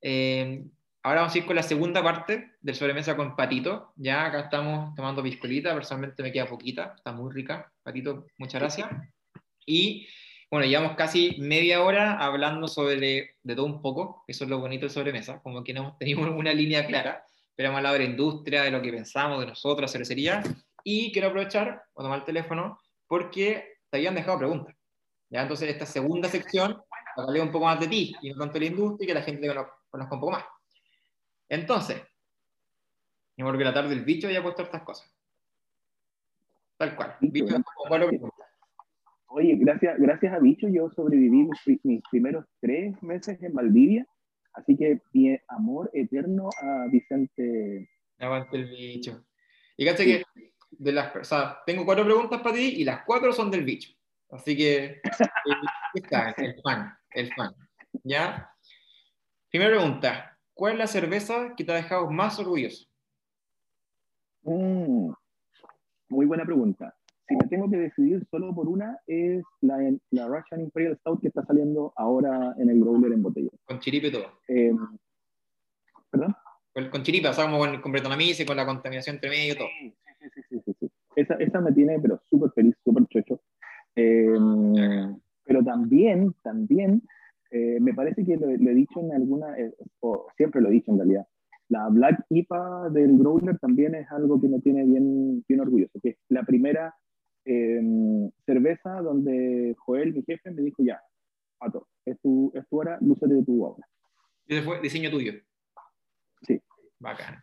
Eh, ahora vamos a ir con la segunda parte del sobremesa con Patito. Ya acá estamos tomando piscolita, personalmente me queda poquita, está muy rica. Patito, muchas gracias. Y bueno, llevamos casi media hora hablando sobre de todo un poco, eso es lo bonito del sobremesa, como que no hemos tenido una línea clara, pero hemos hablado de la industria, de lo que pensamos, de nosotros, cervecería, y quiero aprovechar, o tomar el teléfono, porque te habían dejado preguntas. ¿ya? Entonces, esta segunda sección, hablaré un poco más de ti, y no tanto de la industria, y que la gente te conozca, un poco más. Entonces, yo porque la tarde el bicho había puesto estas cosas. Tal cual. Bicho, Oye, gracias, gracias a Bicho yo sobreviví mis, primeros tres meses en Valdivia, así que mi amor eterno a Vicente. Aguante el bicho. Y fíjate que de las, o sea, tengo cuatro preguntas para ti y las cuatro son del bicho. Así que eh, está, el fan, el fan. ¿Ya? Primera pregunta, ¿cuál es la cerveza que te ha dejado más orgulloso? Mm, muy buena pregunta si me tengo que decidir solo por una, es la, la Russian Imperial Stout que está saliendo ahora en el growler en botella. Con chiripe y todo. Eh, ¿Perdón? Con, con chiripe, o sea, como con, con y con la contaminación entre medio y todo. Sí, sí, sí, sí, sí. Esa, esa me tiene, pero súper feliz, súper chocho. Eh, pero también, también, eh, me parece que lo, he dicho en alguna, o siempre lo he dicho en realidad, la Black IPA del Growler también es algo que me tiene bien, bien orgulloso, que es la primera Em, cerveza donde Joel, mi jefe, me dijo, ya, Pato, es tu, es tu hora, lúcete de tu obra. ¿Y ese fue diseño tuyo? Sí. Bacán.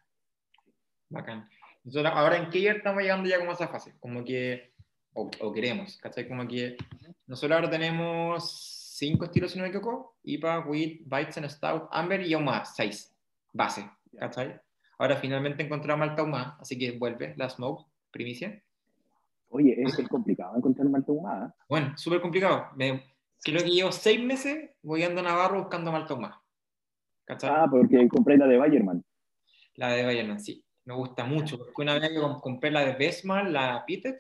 Bacán. Entonces, ahora en qué estamos llegando ya como a esa fase, como que, o, o, queremos, ¿cachai? Como que nosotros ahora tenemos cinco estilos, si no me equivoco, IPA, Wheat, Weizen, Stout, Amber y más, seis, base, ¿cachai? Ahora finalmente encontramos Malta más, así que vuelve la Smoke, primicia. Oye, es, complicado encontrar malta ahumada. Bueno, súper complicado. Me, creo que llevo seis meses voy a Navarro buscando malta ahumada. Ah, porque compré la de Bayerman. La de Bayerman, sí. Me gusta mucho. Porque una vez compré la de Besmal, la Pitted,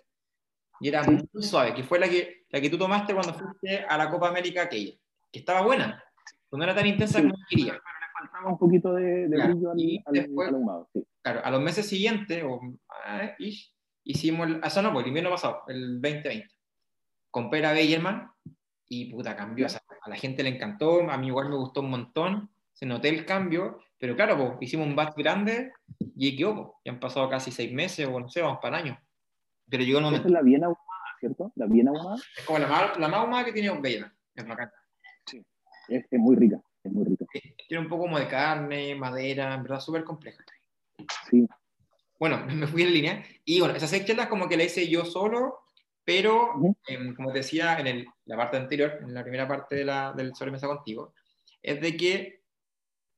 y era muy suave, que fue la que, la que tú tomaste cuando fuiste a la Copa América aquella. Que estaba buena, no era tan intensa como quería. Pero le faltaba un poquito de, brillo al, ahumado. Claro, a los meses siguientes, o, ah, hicimos, el, eso no, pues el invierno pasado, el 2020, con Pera Beyerman, y puta, cambió, a la gente le encantó, a mí igual me gustó un montón, se noté el cambio, pero claro, pues, hicimos un batch grande y quedó, pues, ya han pasado casi seis meses, o no sé, vamos para el año. Pero llegó el momento. Esa es la bien ahumada, ¿cierto? La bien ahumada. Es como la más, la más ahumada que tiene Beyerman, es bacán. Sí, es, es, muy rica, es muy rica. tiene un poco como de carne, madera, en verdad súper compleja. Sí, bueno, me fui en línea. Y bueno, esas seis como que la hice yo solo, pero em, como te decía en el, la parte anterior, en la primera parte de la, del sobremesa contigo, es de que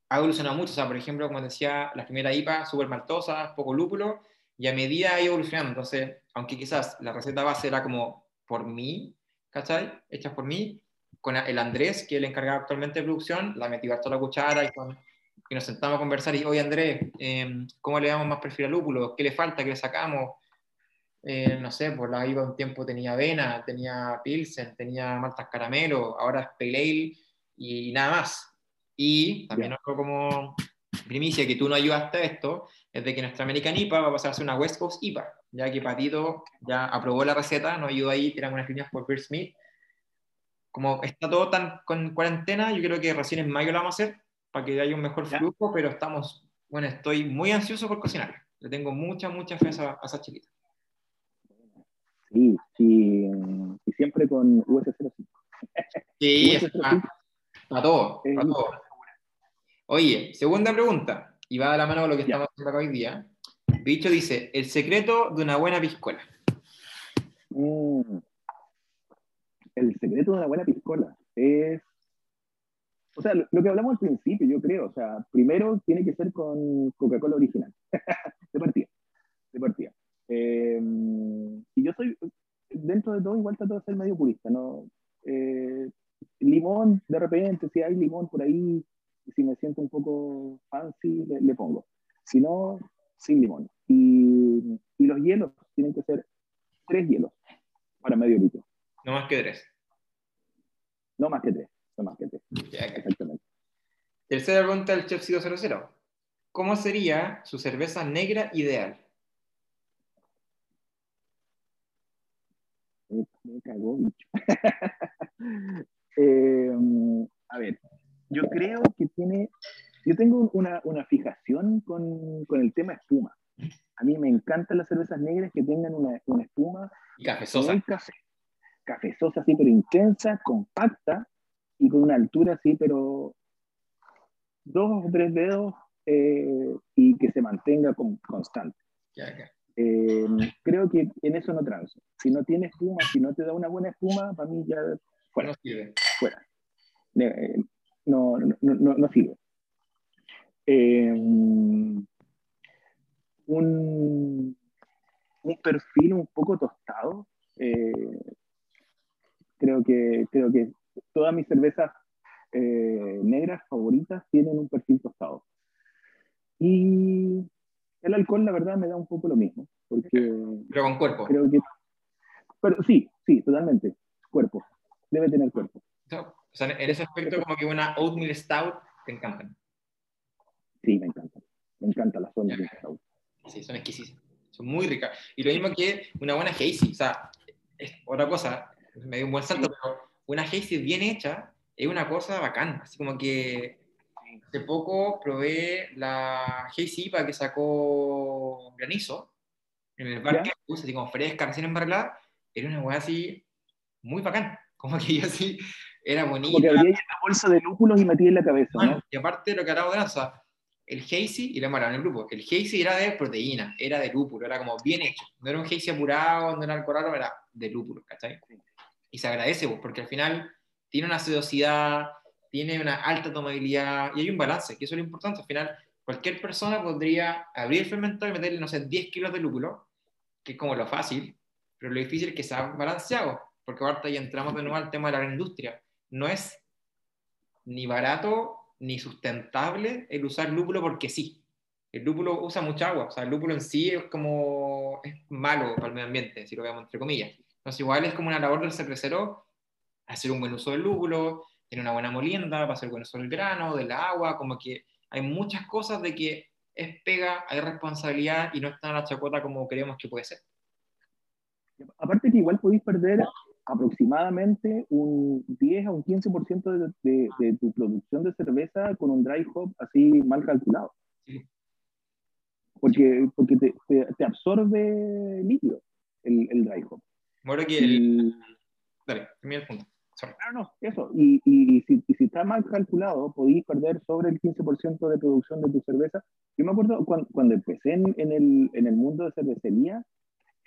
ha evolucionado mucho. O sea, por ejemplo, como decía, la primera IPA, súper maltosa, poco lúpulo, y a medida ha ido evolucionando. Entonces, aunque quizás la receta base era como por mí, ¿cachai? Hecha por mí, con el Andrés, que es el encargado actualmente de producción, la metí toda la cuchara y con que nos sentamos a conversar y, oye Andrés, em, ¿cómo le damos más perfil al lúpulo? ¿Qué le falta? ¿Qué le sacamos? Eh, no sé, por la IVA un tiempo tenía avena, tenía pilsen, tenía maltas caramelo, ahora es pale ale y nada más. Y también yeah. como primicia que tú no ayudaste a esto, es de que nuestra American IPA va a pasar a ser una West Coast IPA, ya que Patito ya aprobó la receta, nos ayudó ahí, tiramos unas líneas por Beer Smith. Como está todo tan con cuarentena, yo creo que recién en mayo lo vamos a hacer, para que haya un mejor flujo, pero estamos, bueno, estoy muy ansioso por cocinar. Le tengo mucha, mucha fe a esa, a esa chiquita. Sí, sí, y siempre con US05. Sí, a, todo, a todo. Oye, segunda pregunta, y va de la mano con lo que estamos haciendo acá hoy día. Bicho dice, el secreto de una buena piscola. Mm. El secreto de una buena piscola es o sea, lo, que hablamos al principio, yo creo, o sea, primero tiene que ser con Coca-Cola original, de partida, de partida. Eh, y yo soy, dentro de todo, igual trato de ser medio purista, ¿no? Eh, limón, de repente, si hay limón por ahí, si me siento un poco fancy, le, pongo. Si no, sin limón. Y, y, los hielos tienen que ser tres hielos para medio litro. No más que tres. No más que tres no más que tres. Exactamente. Tercera pregunta del Chef 00. ¿Cómo sería su cerveza negra ideal? Me cagó, bicho. Eh, a ver, yo creo que tiene, yo tengo una, una fijación con, con, el tema espuma. A mí me encantan las cervezas negras que tengan una, una espuma. Y cafezosa. Café, cafezosa, así, pero intensa, compacta y con una altura así, pero dos o tres dedos eh, y que se mantenga con, constante. Eh, creo que en eso no transo. Si no tiene espuma, si no te da una buena espuma, para mí ya fuera. No sirve. Fuera. Eh, no, no, no, no, sirve. un, un perfil un poco tostado. creo, que, creo que todas mis cervezas negras favoritas tienen un perfil tostado. Y el alcohol, la verdad, me da un poco lo mismo. Porque pero con cuerpo. Creo que, pero sí, sí, totalmente. Cuerpo. Debe tener cuerpo. O sea, en ese aspecto, como que una oatmeal stout te encantan. Sí, me encantan. Me encantan las oatmeal stout. Sí, son exquisitas. Son muy ricas. Y lo mismo que una buena hazy. O sea, es otra cosa. Me dio un buen salto, pero una hazy bien hecha es una cosa bacán. Así como que Hace poco probé la Hazy para que sacó Granizo en el parque, así como fresca, recién embarcada. Era una hueá así muy bacán. Como que yo así era bonita. Porque había una bolsa de lúpulos y metí en la cabeza. ¿no? Y aparte lo que de o el Hazy, y lo hemos en el grupo, el Hazy era de proteína, era de lúpulo, era como bien hecho. No era un Hazy apurado, no era alcohol era de lúpulo, ¿cachai? Y se agradece, pues, porque al final tiene una sedosidad, tiene una alta tomabilidad y hay un balance, que eso es lo importante. Al final, cualquier persona podría abrir el fermentador y meterle, no sé, 10 kilos de lúpulo, que es como lo fácil, pero lo difícil es que sea balanceado, porque ahorita ya entramos de nuevo al tema de la industria. No es ni barato ni sustentable el usar lúpulo porque sí. El lúpulo usa mucha agua, o sea, el lúpulo en sí es como, es malo para el medio ambiente, si lo veamos entre comillas. Entonces, igual es como una labor del cervecero hacer un buen uso del lúpulo, tiene una buena molienda, va a ser bueno sobre el grano, del agua, como que hay muchas cosas de que es pega, hay responsabilidad y no está en la chacota como creemos que puede ser. Aparte que igual podéis perder aproximadamente un 10 a un 15% de, de, tu producción de cerveza con un dry hop así mal calculado. Sí. Porque, porque te, te, absorbe líquido el, el dry hop. Bueno, que el... Dale, termina el punto. Claro, no, eso. Y, y, si, si, está mal calculado, podéis perder sobre el 15% de producción de tu cerveza. Yo me acuerdo cuando, cuando empecé en, en, el, en, el, mundo de cervecería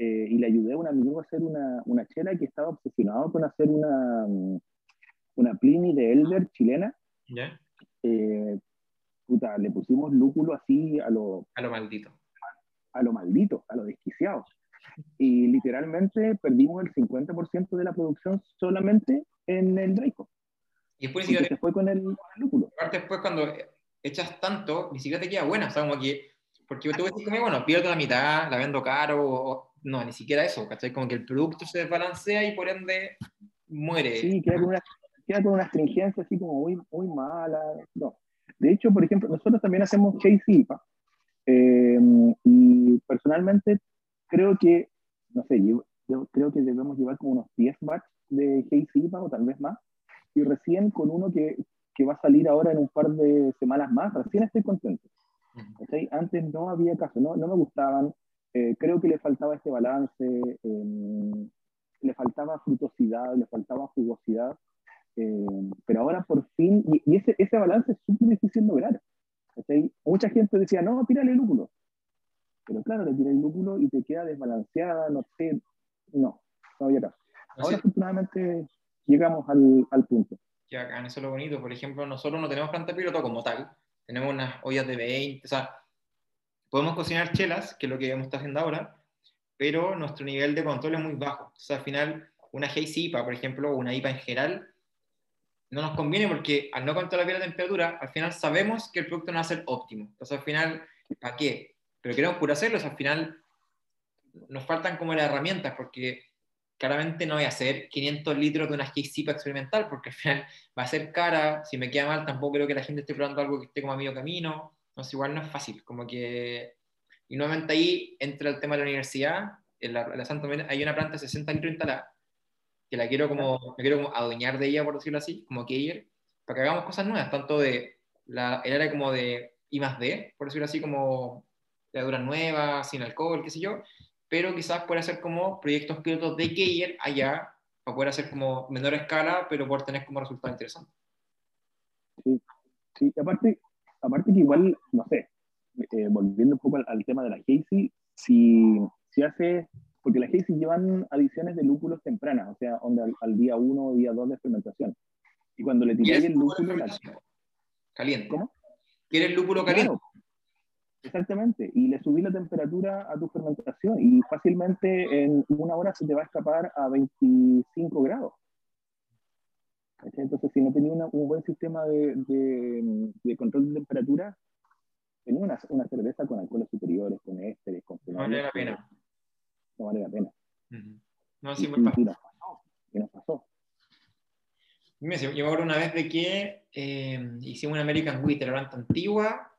eh, y le ayudé a un amigo a hacer una, una, chela que estaba obsesionado con hacer una, una Pliny de Elder chilena. ¿Ya? Eh, puta, le pusimos lúpulo así a lo... A lo maldito. A, a lo maldito, a lo desquiciado y literalmente perdimos el 50% de la producción solamente en el Draco. Y después se fue con el. Aparte después cuando echas tanto, ni siquiera te queda buena, o sea, como que, porque tú decís como, bueno, pierdo la mitad, la vendo caro, o, no, ni siquiera eso, ¿cachai? Como que el producto se desbalancea y por ende muere. Sí, queda con una, queda con una astringencia así como muy, muy mala, no. De hecho, por ejemplo, nosotros también hacemos chase IPA, eh, y personalmente creo que, no sé, yo, creo que debemos llevar como unos 10 batch de Hazy o tal vez más, y recién con uno que, que, va a salir ahora en un par de semanas más, recién estoy contento. Antes no había caso, no, no me gustaban, eh, creo que le faltaba este balance, eh, le faltaba frutosidad, le faltaba jugosidad, eh, pero ahora por fin, y, ese, ese balance es súper difícil lograr. Mucha gente decía, no, tírale lúpulo. Pero claro, le tiras el lúpulo y te queda desbalanceada, no sé, no, no había caso. Ahora afortunadamente llegamos al, al punto. Ya, acá, eso es lo bonito. Por ejemplo, nosotros no tenemos planta piloto como tal. Tenemos unas ollas de 20, o sea, podemos cocinar chelas, que es lo que hemos estado haciendo ahora, pero nuestro nivel de control es muy bajo. O sea, al final, una Hazy IPA, por ejemplo, o una IPA en general, no nos conviene porque al no controlar bien la temperatura, al final sabemos que el producto no va a ser óptimo. Entonces, al final, ¿para qué? pero queremos hacerlos, al final nos faltan como las herramientas, porque claramente no voy a hacer 500 litros de una para experimental, porque al final va a ser cara, si me queda mal, tampoco creo que la gente esté probando algo que esté como a medio camino, entonces igual no es fácil, como que... Y nuevamente ahí entra el tema de la universidad, en la, la Santa hay una planta de 60 litros instalada, que la quiero como, me quiero como adueñar de ella, por decirlo así, como que ir, para que hagamos cosas nuevas, tanto de la, el área como de I más D, por decirlo así, como levaduras nuevas, sin alcohol, qué sé yo, pero quizás pueda hacer como proyectos pilotos de Keyer allá, para poder hacer como menor escala, pero poder tener como resultado interesante. Sí, sí, aparte, aparte que igual, no sé, eh, volviendo un poco al, tema de la Casey, si, si hace porque las Hazy llevan adiciones de lúpulos tempranas, o sea, al, día 1 o día 2 de fermentación. Y cuando le tiráis el lúpulo... Caliente. ¿Cómo? ¿Quieres lúpulo caliente? Exactamente. Y le subís la temperatura a tu fermentación y fácilmente en una hora se te va a escapar a 25 grados. Entonces, si no tenía un buen sistema de, de, control de temperatura, tenía una, una cerveza con alcoholes superiores, con ésteres, con No vale la pena no vale la pena. No, sí, me pasó. ¿Qué nos pasó? Yo me acuerdo una vez de que eh, hicimos una American Wheat, la planta antigua,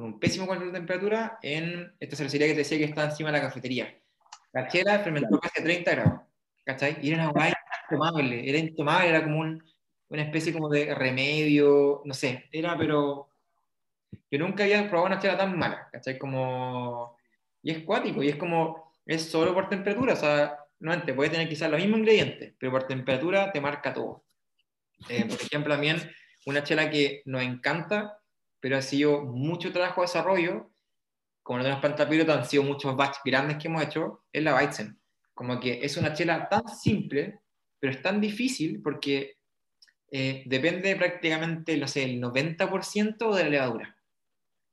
con un pésimo control de temperatura, en esta cervecería que te decía que está encima de la cafetería. La chela fermentó casi a 30 grados, ¿cachai? Y era una guay intomable, era intomable, era como una especie como de remedio, no sé, era pero... Yo nunca había probado una chela tan mala, ¿cachai? Como... Y es cuático, y es como es solo por temperatura, o sea, no antes, puede tener quizás los mismos ingredientes, pero por temperatura te marca todo. Eh, por ejemplo, también una chela que nos encanta, pero ha sido mucho trabajo de desarrollo, como no tenemos planta piloto, han sido muchos batch grandes que hemos hecho, es la Weizen. Como que es una chela tan simple, pero es tan difícil porque eh, depende prácticamente, no sé, el 90% de la levadura.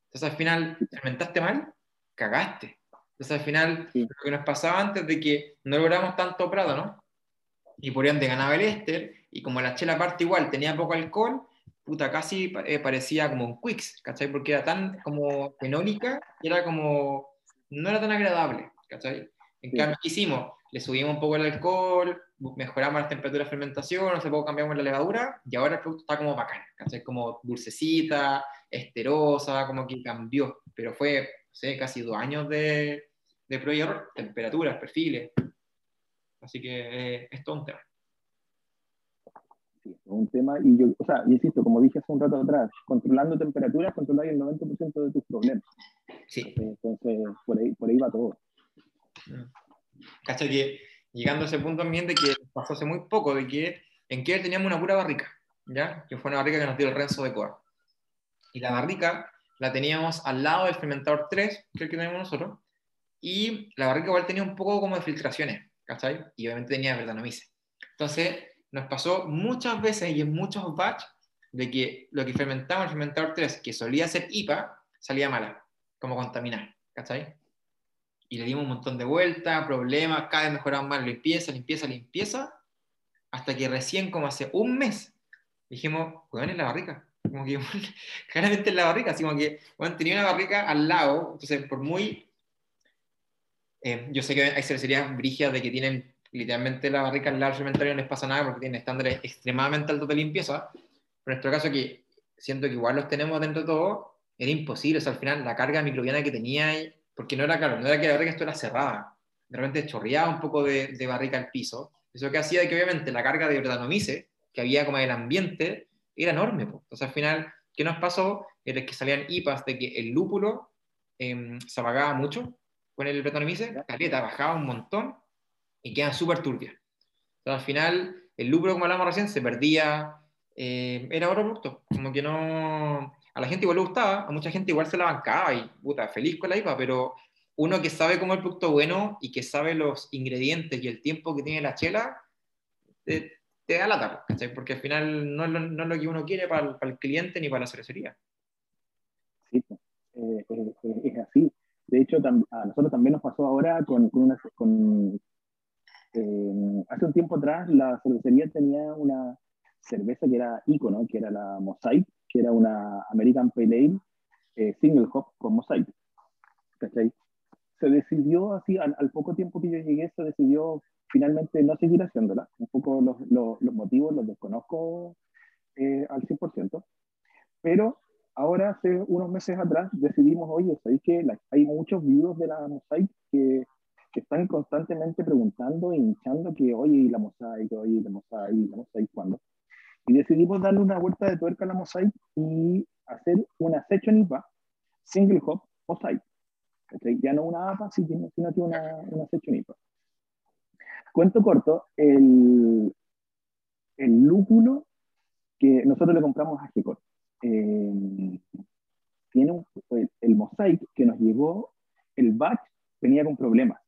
Entonces al final, fermentaste mal, cagaste. Entonces al final, lo que nos pasaba antes de que no logramos tanto prado, ¿no? Y por ende ganaba el éster, y como la chela aparte igual tenía poco alcohol, puta, casi eh, parecía como un Quicks, ¿cachai? Porque era tan como fenólica, y era como, no era tan agradable, ¿cachai? En cambio, ¿qué hicimos? Le subimos un poco el alcohol, mejoramos la temperatura de fermentación, hace poco cambiamos la levadura, y ahora el producto está como bacán, ¿cachai? Como dulcecita, esterosa, como que cambió, pero fue, sé, casi dos años de, de prueba y error, temperaturas, perfiles. Así que eh, es todo un tema. Sí, es un tema, y yo, o sea, insisto, como dije hace un rato atrás, controlando temperaturas, controlar el 90% de tus problemas. Sí. Entonces, por ahí, por ahí va todo. Mm. Cacha que llegando a ese punto ambiente que pasó hace muy poco, de que en que teníamos una pura barrica, ¿ya? Que fue una barrica que nos dio el Renzo de Coa. Y la barrica la teníamos al lado del fermentador 3, que es el que tenemos nosotros, y la barrica igual tenía un poco como de filtraciones, ¿cachai? Y obviamente tenía verdanomice. Entonces, nos pasó muchas veces y en muchos batch de que lo que fermentaba el fermentador 3, que solía ser IPA, salía mala, como contaminar, ¿cachai? Y le dimos un montón de vueltas, problemas, cada vez mejoraban más, limpieza, limpieza, limpieza, hasta que recién, como hace un mes, dijimos, weón, en la barrica. Como que, claramente en la barrica, así como que, bueno, tenía una barrica al lado, entonces, por muy eh, yo sé que hay cervecerías brígidas de que tienen literalmente la barrica en large fermentario no les pasa nada porque tienen estándares extremadamente altos de limpieza. Pero en nuestro caso, que siento que igual los tenemos dentro de todo, era imposible. O sea, al final, la carga microbiana que tenía, porque no era claro, no era que la barrica esto era cerrada. De repente chorreaba un poco de, de barrica al piso. Eso que hacía que obviamente la carga de Brettanomyces que había como en el ambiente era enorme. Entonces al final, ¿qué nos pasó? Era que salían IPAs de que el lúpulo em, se apagaba mucho con el la caleta, bajaba un montón y quedan súper turbias. Entonces, al final, el lúpulo, como hablamos recién, se perdía, eh, era otro producto. Como que no. A la gente igual le gustaba, a mucha gente igual se la bancaba y puta, feliz con la IPA, pero uno que sabe cómo el producto bueno y que sabe los ingredientes y el tiempo que tiene la chela, te, da la tapa, Porque al final no es, lo, no es, lo, que uno quiere para el, para el, cliente ni para la cervecería. Sí, eh, eh, es así. De hecho, a nosotros también nos pasó ahora con, una... Con, eh, hace un tiempo atrás la cervecería tenía una cerveza que era ícono, que era la Mosaic, que era una American Pale Ale eh, single hop con Mosaic. ¿Cachai? se decidió así, al, poco tiempo que yo llegué, se decidió finalmente no seguir haciéndola. Un poco los, los, los motivos los desconozco eh, al 100%, pero ahora, hace unos meses atrás, decidimos, oye, ¿sabéis que hay muchos videos de la Mosaic que, que, están constantemente preguntando e hinchando que, oye, la Mosaic, oye, la Mosaic, la Mosaic, ¿cuándo? Y decidimos darle una vuelta de tuerca a la Mosaic y hacer una Session IPA Single Hop Mosaic. Ya no una APA, sino que una, una Session IPA. Cuento corto, el, el lúpulo que nosotros le compramos a Gecor. Eh, tiene un, el, mosaic que nos llegó, el batch venía con problemas.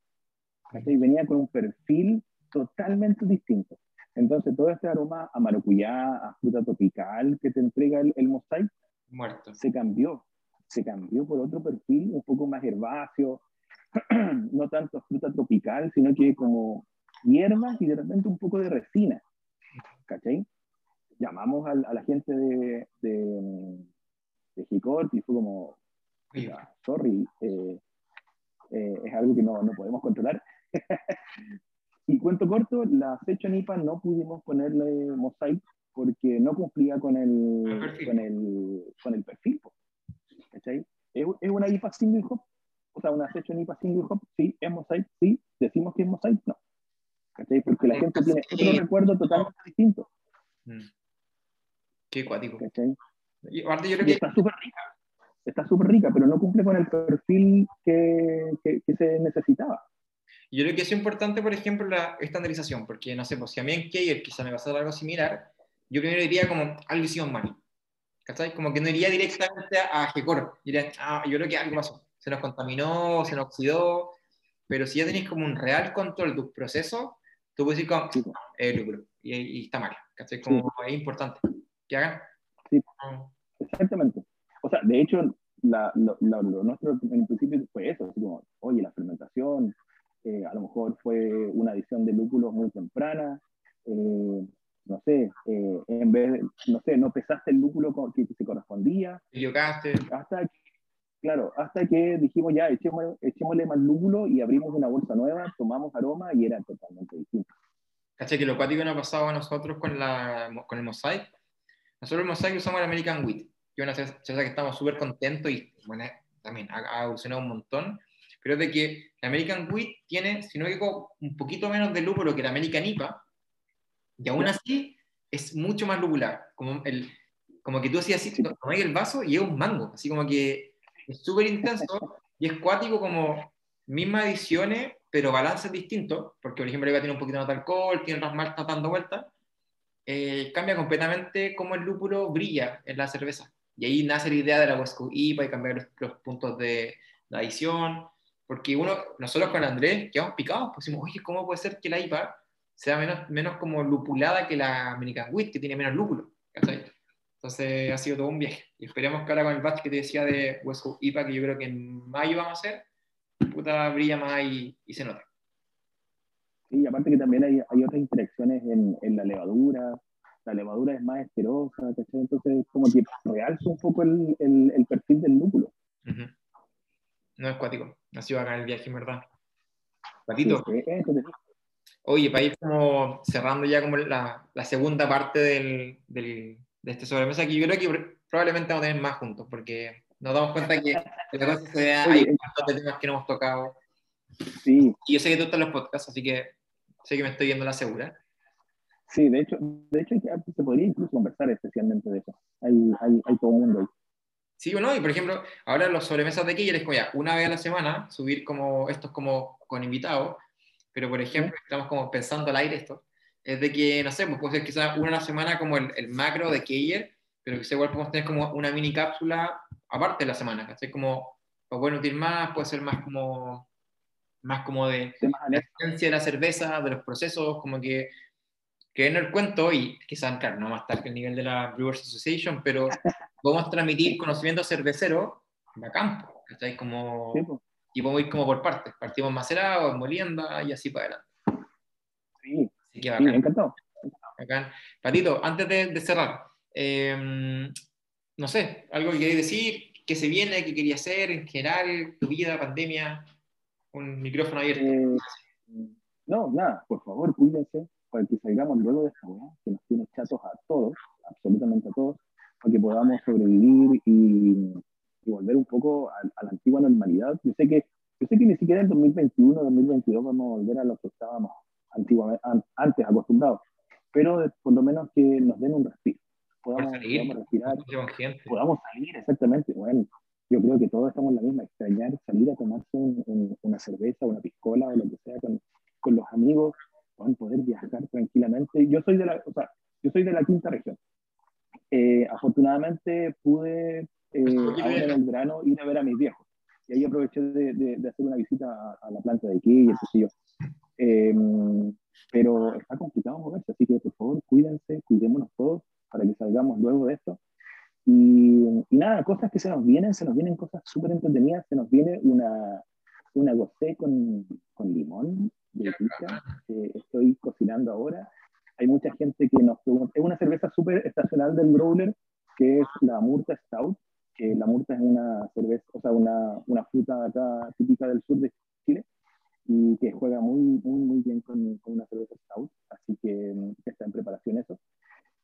Venía con un perfil totalmente distinto. Entonces, todo este aroma a maracuyá, a fruta tropical que te entrega el, el mosaic, Muerto. se cambió. Se cambió por otro perfil un poco más herbáceo, no tanto fruta tropical, sino que como hierbas y de repente un poco de resina. ¿Cachai? llamamos a, la gente de, de, de y fue como, sorry, eh, eh, es algo que no, no podemos controlar. Y cuento corto, la fecha NIPA no pudimos ponerle mosaic porque no cumplía con el, con el, con el perfil. ¿cachai? ¿Es, ¿Es, una IPA single hop? O sea, una fecha IPA single hop, sí, es mosaic, sí, decimos que es mosaic, no. ¿cachai? Porque la gente tiene otro recuerdo totalmente distinto. Mm. Qué cuático. Y, está súper rica. Está súper rica, pero no cumple con el perfil que, que, se necesitaba. Yo creo que es importante, por ejemplo, la estandarización, porque no sé, pues si a mí en Keyer quizá me pasara algo similar, yo primero diría como algo hicieron mal. ¿Cachai? Como que no iría directamente a GECOR. Diría, ah, yo creo que algo pasó. Se nos contaminó, se nos oxidó. Pero si ya tenéis como un real control de tus procesos, tú puedes decir como, eh, lucro. Y, y, está mal. ¿Cachai? Como es importante que hagan. Sí, ah. exactamente. O sea, de hecho, la, lo, nuestro en principio fue eso, así como, oye, la fermentación, eh, a lo mejor fue una adición de lúpulos muy temprana, eh, no sé, eh, en vez de, no sé, no pesaste el lúpulo que, se correspondía. Equivocaste. Hasta que, claro, hasta que dijimos ya, echémosle, echémosle más lúpulo y abrimos una bolsa nueva, tomamos aroma y era totalmente distinto. ¿Cachai? Que lo cuático nos ha pasado a nosotros con, la, con el mosaic nosotros en Mosaic usamos el American Wheat, que es una cerveza que estamos súper contentos y bueno, también ha, evolucionado un montón, pero es de que el American Wheat tiene, si no me equivoco, un poquito menos de lúpulo que el American IPA, y aún así es mucho más lupular, como, el, como que tú hacías así, tomáis el vaso y es un mango, así como que es súper intenso y es cuático como mismas ediciones, pero balances distintos, porque por ejemplo IPA tiene un poquito más de alcohol, tiene otras maltas dando vueltas, eh, cambia completamente cómo el lúpulo brilla en la cerveza. Y ahí nace la idea de la West Coast IPA y cambiar los, puntos de, adición. Porque uno, nosotros con Andrés quedamos picados, decimos, oye, ¿cómo puede ser que la IPA sea menos, menos como lupulada que la American Wheat, que tiene menos lúpulo? Entonces ha sido todo un viaje. Y esperemos que ahora con el batch que te decía de West Coast IPA, que yo creo que en mayo vamos a hacer, puta brilla más y, y se nota. Sí, aparte que también hay, hay otras interacciones en, en, la levadura, la levadura es más esterosa, entonces como que realza un poco el, el, el perfil del lúpulo. No es cuático, sido acá el viaje, en verdad. Patito. Oye, para ir como cerrando ya como la, la segunda parte del, del, de este sobremesa, que yo creo que probablemente vamos a tener más juntos, porque nos damos cuenta que la cosa se hay un montón de temas que no hemos tocado. Sí. Y yo sé que tú estás en los podcasts, así que Sé que me estoy yendo la segura. Sí, de hecho, de hecho se podría incluso conversar especialmente de eso. Hay, hay, hay todo el mundo ahí. Sí, bueno, y por ejemplo, ahora los sobremesas de aquí, es como ya, una vez a la semana, subir como estos como con invitados, pero por ejemplo, estamos como pensando al aire esto, es de que, no sé, pues puede ser quizás una a la semana como el, el macro de Keyer, pero que igual podemos tener como una mini cápsula aparte de la semana, ¿cachai? Como, o bueno, útil más, puede ser más como más como de la esencia de la cerveza, de los procesos, como que, que en el cuento, y quizás, claro, no más tarde que el nivel de la Brewers Association, pero podemos transmitir conocimiento cervecero a campo, ¿estáis? Como, y podemos ir como por partes, partimos macerados, molienda y así para adelante. Sí, así que bacán. encantado. Patito, antes de, cerrar, em, no sé, algo que queréis decir, qué se viene, qué quería hacer en general, tu vida, pandemia. un micrófono abierto. Eh, no, nada, por favor, cuídense para que salgamos luego de esta weá, que nos tiene chatos a todos, absolutamente a todos, para que podamos sobrevivir y, volver un poco a, la antigua normalidad. Yo sé que yo sé que ni siquiera en 2021, 2022 vamos a volver a lo que estábamos antiguamente, antes acostumbrados, pero por lo menos que nos den un respiro, podamos, podamos respirar, podamos salir exactamente. Bueno, yo creo que todos estamos en la misma, extrañar salir a tomarse una cerveza, una piscola o lo que sea con, con los amigos, poder viajar tranquilamente. Yo soy de la, o sea, yo soy de la quinta región. Eh, afortunadamente pude eh, ahora en el verano ir a ver a mis viejos. Y ahí aproveché de, de, hacer una visita a, la planta de aquí y el yo. Eh, pero está complicado moverse, así que por favor cuídense, cuidémonos todos para que salgamos luego de esto. Y, y nada, cosas que se nos vienen, se nos vienen cosas súper entretenidas, se nos viene una, una gocé con, con limón de pica que estoy cocinando ahora. Hay mucha gente que nos pregunta, es una cerveza súper estacional del Growler, que es la Murta Stout, que la Murta es una cerveza, o sea, una, una fruta acá típica del sur de Chile, y que juega muy, muy, muy bien con, con una cerveza Stout, así que está en preparación eso.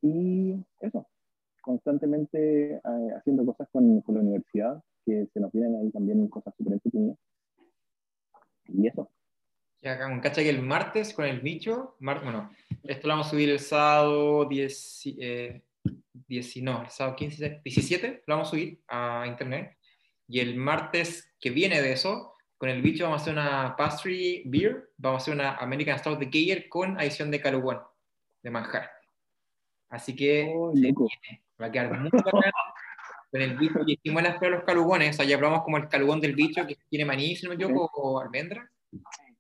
Y eso, constantemente eh, haciendo cosas con, con, la universidad, que se nos vienen ahí también cosas súper entretenidas. Y eso. Ya, cacha que el martes con el bicho, bueno, esto lo vamos a subir el sábado 10, eh, no, el sábado 15, 17, lo vamos a subir a internet. Y el martes que viene de eso, con el bicho vamos a hacer una pastry beer, vamos a hacer una American Stout de Geyer con adición de caluguán, de manjar. Así que oh, va a quedar muy bacán con el bicho. Y hicimos las los calugones, o sea, ya probamos como el calugón del bicho que tiene maní, si no me equivoco, o almendra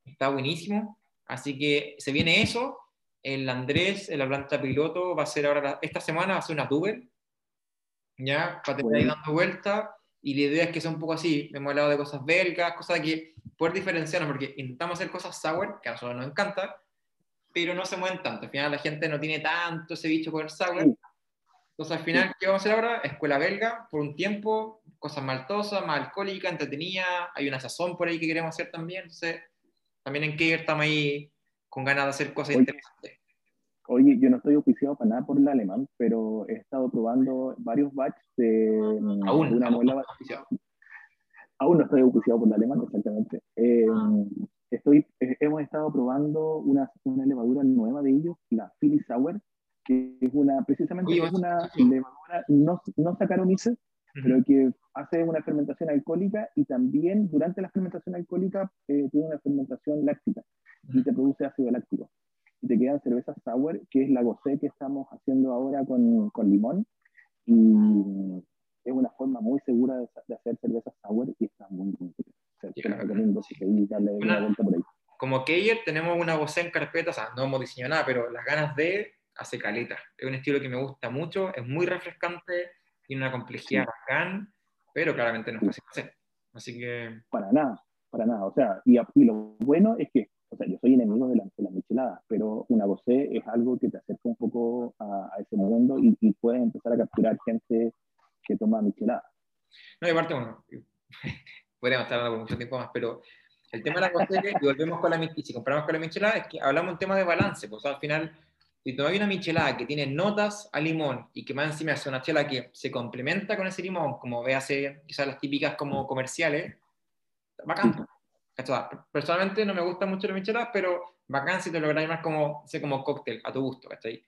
está buenísimo. Así que se viene eso. El Andrés, en la planta piloto, va a ser ahora, esta semana va a ser una tuber, ¿ya? Para tener ahí dando vuelta. Y la idea es que sea un poco así. Hemos hablado de cosas belgas, cosas que poder diferenciarnos, porque intentamos hacer cosas sour, que a nosotros nos encanta, pero no se mueven tanto. Al final la gente no tiene tanto ese bicho por el sour. Entonces, al final, ¿qué vamos a hacer ahora? Escuela belga, por un tiempo, cosas maltosas, más alcohólicas, entretenidas. Hay una sazón por ahí que queremos hacer también. Entonces, también en Kiger estamos ahí con ganas de hacer cosas interesantes. Oye, yo no estoy oficiado para nada por el alemán, pero he estado probando varios batches de, aún, una aún, muela. Aún no estoy oficiado por el alemán, exactamente. Eh, estoy, eh, hemos estado probando una, una levadura nueva de ellos, la Philly Sour, que es una, precisamente es una levadura no, no Saccharomyces, pero que hace una fermentación alcohólica y también durante la fermentación alcohólica eh, tiene una fermentación láctica y te produce ácido láctico. Y te quedan cervezas sour, que es la gocé que estamos haciendo ahora con, con limón. Y es una forma muy segura de, hacer cervezas sour y está muy, muy Como Keyer tenemos una gocé en carpeta, o sea, no hemos diseñado nada, pero las ganas de hace caleta. Es un estilo que me gusta mucho, es muy refrescante, tiene una complejidad bacán, pero claramente no es fácil hacer. Así que... Para nada, para nada. O sea, y, lo bueno es que, o sea, yo soy enemigo de, la, de las micheladas, pero una vocé es algo que te acerca un poco a, ese mundo y, puedes empezar a capturar gente que toma micheladas. No, y aparte, bueno, podríamos estar hablando por mucho tiempo más, pero el tema de la vocé, y volvemos con la y si comparamos con la michelada, es que hablamos un tema de balance, pues al final si tomáis una michelada que tiene notas a limón y que más encima es una chela que se complementa con ese limón, como véase quizás las típicas como comerciales, bacán. Personalmente no me gusta mucho la michelada, pero bacán si te lo más como, sé, como cóctel, a tu gusto, ¿cachai?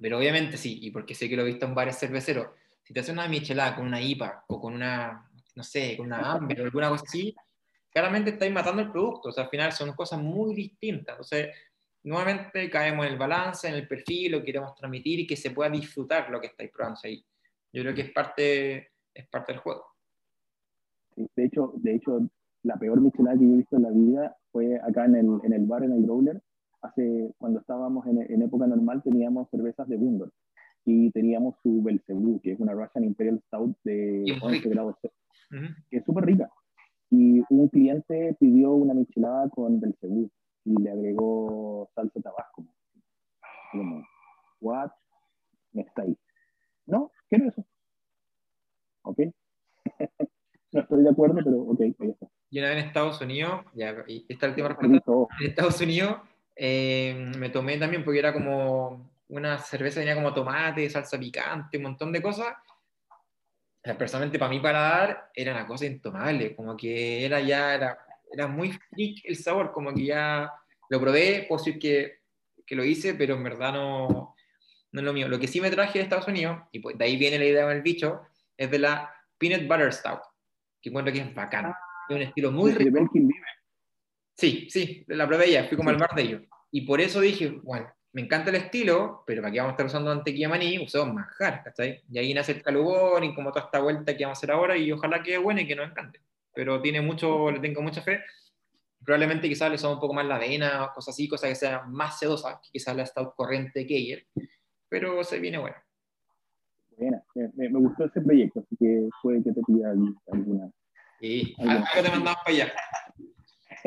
Pero obviamente sí, y porque sé que lo he visto en varios cerveceros, si te haces una michelada con una IPA o con una, no sé, con una Amber o alguna cosa así, claramente estáis matando el producto, o sea, al final son cosas muy distintas, entonces nuevamente caemos en el balance, en el perfil, lo que queremos transmitir y que se pueda disfrutar lo que estáis probando ahí. Yo creo que es parte, es parte del juego. de, hecho, de hecho, la peor michelada que yo he visto en la vida fue acá en el, en el bar, en el Growler. Hace, cuando estábamos en, en época normal, teníamos cervezas de Wundor y teníamos su Belcebú, que es una Russian Imperial Stout de 11 grados, que es súper rica. Y un cliente pidió una michelada con Belcebú y le agregó salsa tabasco. Como, what? Me está ahí. No, quiero eso. ¿Ok? no estoy de acuerdo, pero ok, ahí está. yo una vez en Estados Unidos, ya, y está el tema en Estados Unidos, eh, me tomé también porque era como una cerveza, tenía como tomate, salsa picante, un montón de cosas. personalmente para mí para dar era una cosa intomable, como que era ya, era, era muy freak el sabor, como que ya lo probé, por decir que, que lo hice, pero en verdad no, no es lo mío. Lo que sí me traje de Estados Unidos, y pues de ahí viene la idea del bicho, es de la Peanut Butter Stout, que encuentro que es bacán. Ah, es un estilo muy rico. Sí, sí, la probé ya, fui como al bar de ellos. Y por eso dije, bueno, me encanta el estilo, pero ¿para qué vamos a estar usando mantequilla maní? Usamos manjar, ¿cachai? Y ahí nace el calubón y como toda esta vuelta que vamos a hacer ahora y ojalá quede buena y que nos encante. Pero tiene mucho, le tengo mucha fe. Probablemente quizás le son un poco más la avena, cosas así, cosas que sean más sedosas, que quizás la stout corriente que ayer pero se viene bueno. Buena, me, me, gustó ese proyecto, así que puede que te pida alguna. Sí, algo te mandamos para allá.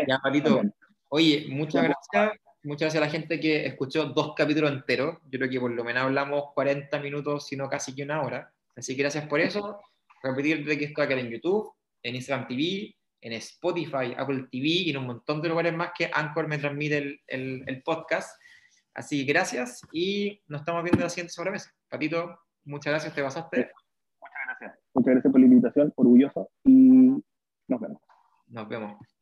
Ya, Patito. Oye, muchas gracias. Muchas gracias a la gente que escuchó dos capítulos enteros. Yo creo que por lo menos hablamos 40 minutos, si no casi que una hora. Así que gracias por eso. Repetirte que esto acá en YouTube, en Instagram TV, en Spotify, Apple TV y en un montón de lugares más que Anchor me transmite el, el, el podcast. Así que gracias y nos estamos viendo la siguiente sobremesa. Patito, muchas gracias, te pasaste. Muchas gracias. Muchas gracias por la invitación, orgulloso y nos vemos. Nos vemos.